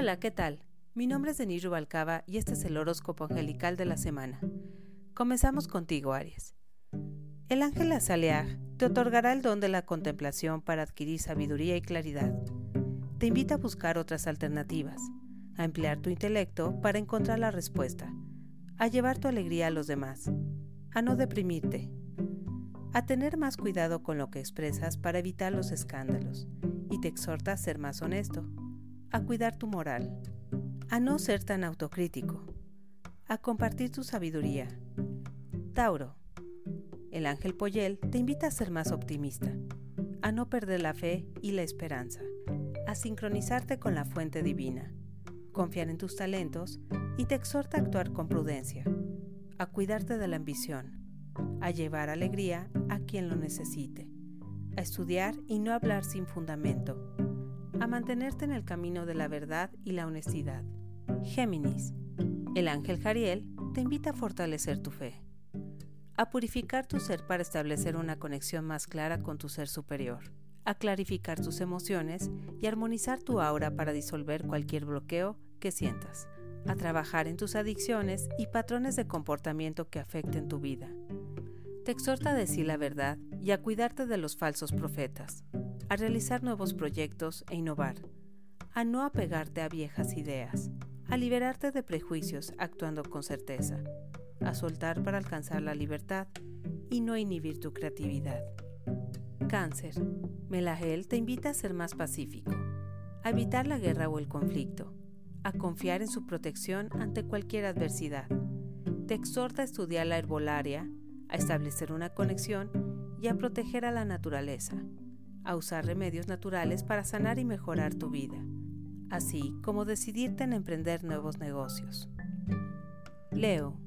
Hola, ¿qué tal? Mi nombre es Denis Rubalcaba y este es el horóscopo angelical de la semana. Comenzamos contigo, Aries. El ángel Azaleaj te otorgará el don de la contemplación para adquirir sabiduría y claridad. Te invita a buscar otras alternativas, a emplear tu intelecto para encontrar la respuesta, a llevar tu alegría a los demás, a no deprimirte, a tener más cuidado con lo que expresas para evitar los escándalos, y te exhorta a ser más honesto, a cuidar tu moral, a no ser tan autocrítico, a compartir tu sabiduría. Tauro, el ángel Poyel te invita a ser más optimista, a no perder la fe y la esperanza, a sincronizarte con la fuente divina, confiar en tus talentos y te exhorta a actuar con prudencia, a cuidarte de la ambición, a llevar alegría a quien lo necesite, a estudiar y no hablar sin fundamento, a mantenerte en el camino de la verdad y la honestidad. Géminis, el ángel Jariel te invita a fortalecer tu fe, a purificar tu ser para establecer una conexión más clara con tu ser superior a clarificar tus emociones y armonizar tu aura para disolver cualquier bloqueo que sientas, a trabajar en tus adicciones y patrones de comportamiento que afecten tu vida. Te exhorta a decir la verdad y a cuidarte de los falsos profetas, a realizar nuevos proyectos e innovar, a no apegarte a viejas ideas, a liberarte de prejuicios actuando con certeza, a soltar para alcanzar la libertad y no inhibir tu creatividad. Cáncer. Melahel te invita a ser más pacífico, a evitar la guerra o el conflicto, a confiar en su protección ante cualquier adversidad. Te exhorta a estudiar la herbolaria, a establecer una conexión y a proteger a la naturaleza, a usar remedios naturales para sanar y mejorar tu vida, así como decidirte en emprender nuevos negocios. Leo,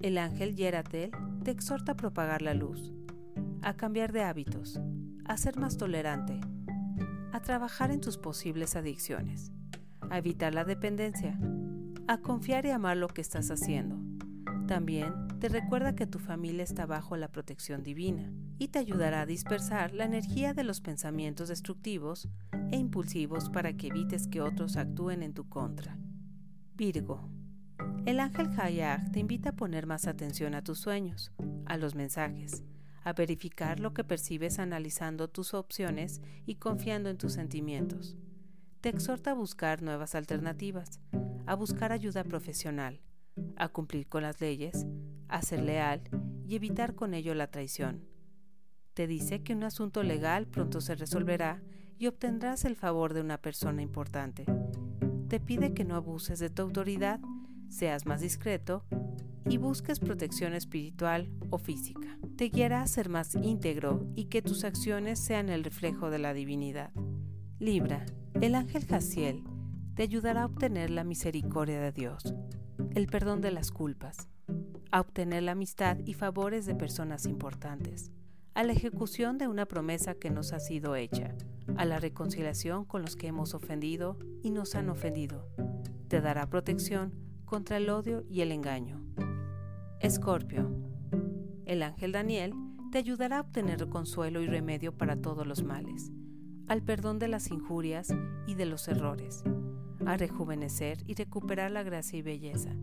el ángel Yeratel te exhorta a propagar la luz, a cambiar de hábitos, a ser más tolerante, a trabajar en tus posibles adicciones, a evitar la dependencia, a confiar y amar lo que estás haciendo. También te recuerda que tu familia está bajo la protección divina y te ayudará a dispersar la energía de los pensamientos destructivos e impulsivos para que evites que otros actúen en tu contra. Virgo. El ángel Hayag te invita a poner más atención a tus sueños, a los mensajes, a verificar lo que percibes analizando tus opciones y confiando en tus sentimientos. Te exhorta a buscar nuevas alternativas, a buscar ayuda profesional, a cumplir con las leyes, a ser leal y evitar con ello la traición. Te dice que un asunto legal pronto se resolverá y obtendrás el favor de una persona importante. Te pide que no abuses de tu autoridad, seas más discreto y busques protección espiritual o física. Te guiará a ser más íntegro y que tus acciones sean el reflejo de la divinidad. Libra, el ángel Jaciel te ayudará a obtener la misericordia de Dios, el perdón de las culpas, a obtener la amistad y favores de personas importantes, a la ejecución de una promesa que nos ha sido hecha, a la reconciliación con los que hemos ofendido y nos han ofendido. Te dará protección contra el odio y el engaño. Escorpio. El ángel Daniel te ayudará a obtener consuelo y remedio para todos los males, al perdón de las injurias y de los errores, a rejuvenecer y recuperar la gracia y belleza.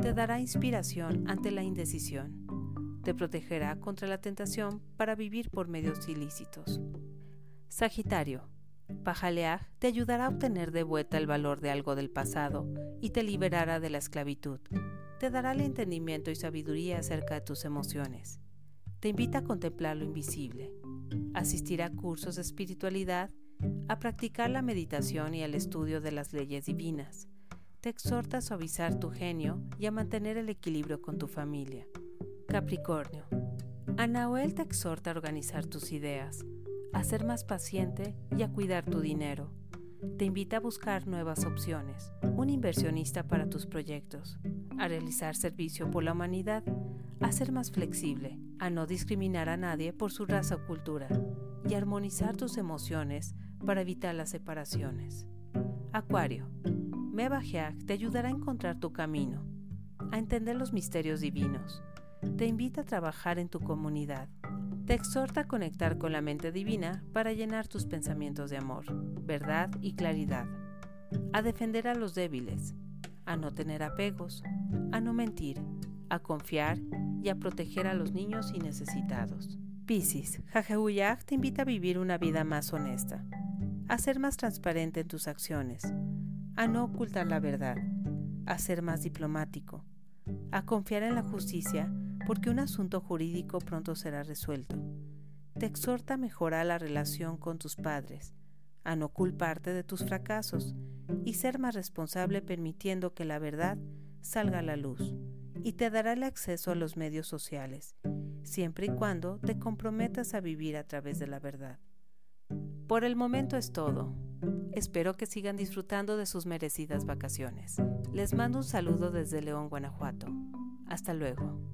Te dará inspiración ante la indecisión. Te protegerá contra la tentación para vivir por medios ilícitos. Sagitario. Pajaleaj te ayudará a obtener de vuelta el valor de algo del pasado y te liberará de la esclavitud te dará el entendimiento y sabiduría acerca de tus emociones. Te invita a contemplar lo invisible, asistir a cursos de espiritualidad, a practicar la meditación y el estudio de las leyes divinas. Te exhorta a suavizar tu genio y a mantener el equilibrio con tu familia. Capricornio. Anahuel te exhorta a organizar tus ideas, a ser más paciente y a cuidar tu dinero. Te invita a buscar nuevas opciones, un inversionista para tus proyectos, a realizar servicio por la humanidad, a ser más flexible, a no discriminar a nadie por su raza o cultura y armonizar tus emociones para evitar las separaciones. Acuario, Mebajeak te ayudará a encontrar tu camino, a entender los misterios divinos, te invita a trabajar en tu comunidad, te exhorta a conectar con la mente divina para llenar tus pensamientos de amor, verdad y claridad. a defender a los débiles, a no tener apegos, a no mentir, a confiar y a proteger a los niños y necesitados. Piscis, Jajehuyag te invita a vivir una vida más honesta, a ser más transparente en tus acciones, a no ocultar la verdad, a ser más diplomático, a confiar en la justicia porque un asunto jurídico pronto será resuelto. Te exhorta a mejorar la relación con tus padres, a no culparte de tus fracasos y ser más responsable permitiendo que la verdad salga a la luz y te dará el acceso a los medios sociales, siempre y cuando te comprometas a vivir a través de la verdad. Por el momento es todo. Espero que sigan disfrutando de sus merecidas vacaciones. Les mando un saludo desde León, Guanajuato. Hasta luego.